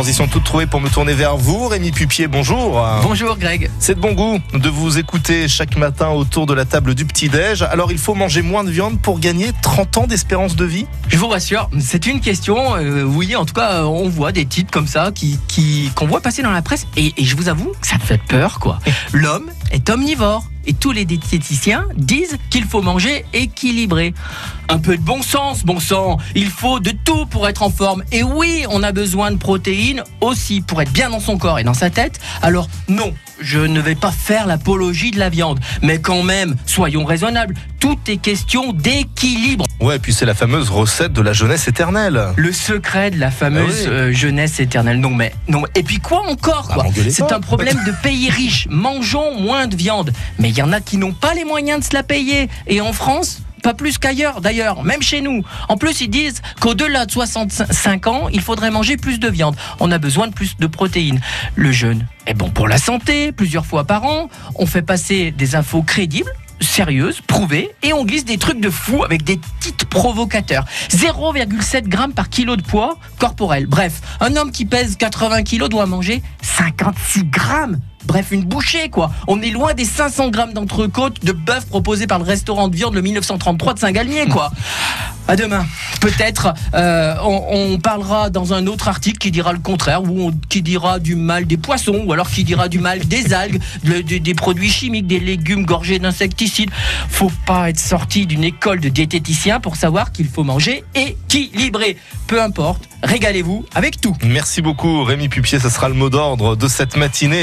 Transition toute trouvée pour me tourner vers vous. Rémi Pupier, bonjour. Bonjour Greg. C'est de bon goût de vous écouter chaque matin autour de la table du petit-déj. Alors il faut manger moins de viande pour gagner 30 ans d'espérance de vie? Je vous rassure, c'est une question. euh, oui, en tout cas, euh, on voit des titres comme ça qui qui qu'on voit passer dans la presse et, et je vous avoue que ça me fait peur quoi. L'homme est omnivore et tous les diététiciens disent qu'il faut manger équilibré. Un peu de bon sens, bon sang. Il faut de tout pour être en forme. Et oui, on a besoin de protéines aussi pour être bien dans son corps et dans sa tête. Alors non, je ne vais pas faire l'apologie de la viande. Mais quand même, soyons raisonnables. Tout est question d'équilibre. Ouais, puis c'est la fameuse recette de la jeunesse éternelle. Le secret de la fameuse Ah oui. euh, jeunesse éternelle. Non mais non. Et puis quoi encore Ah, quoi C'est un problème de pays riches. Mangeons moins de viande. Mais il y en a qui n'ont pas les moyens de se la payer. Et en France. Pas plus qu'ailleurs, d'ailleurs, même chez nous. En plus, ils disent qu'au-delà de 65 ans, il faudrait manger plus de viande. On a besoin de plus de protéines. Le jeûne est bon pour la santé, plusieurs fois par an. On fait passer des infos crédibles sérieuses, prouvées, et on glisse des trucs de fou avec des titres provocateurs. 0,7 grammes par kilo de poids corporel. Bref, un homme qui pèse 80 kilos doit manger 56 grammes. Bref, une bouchée, quoi. On est loin des 500 grammes d'entrecôte de bœuf proposés par le restaurant de viande le 1933 de Saint-Galmier, quoi. À demain. Peut-être, euh, on, parlera dans un autre article qui dira le contraire, ou qui dira du mal des poissons, ou alors qui dira du mal des algues, de- de- des produits chimiques, des légumes gorgés d'insecticides. Faut pas être sorti d'une école de diététicien pour savoir qu'il faut manger équilibré. Peu importe, régalez-vous avec tout. Merci beaucoup Rémi Pupier, ce sera le mot d'ordre de cette matinée.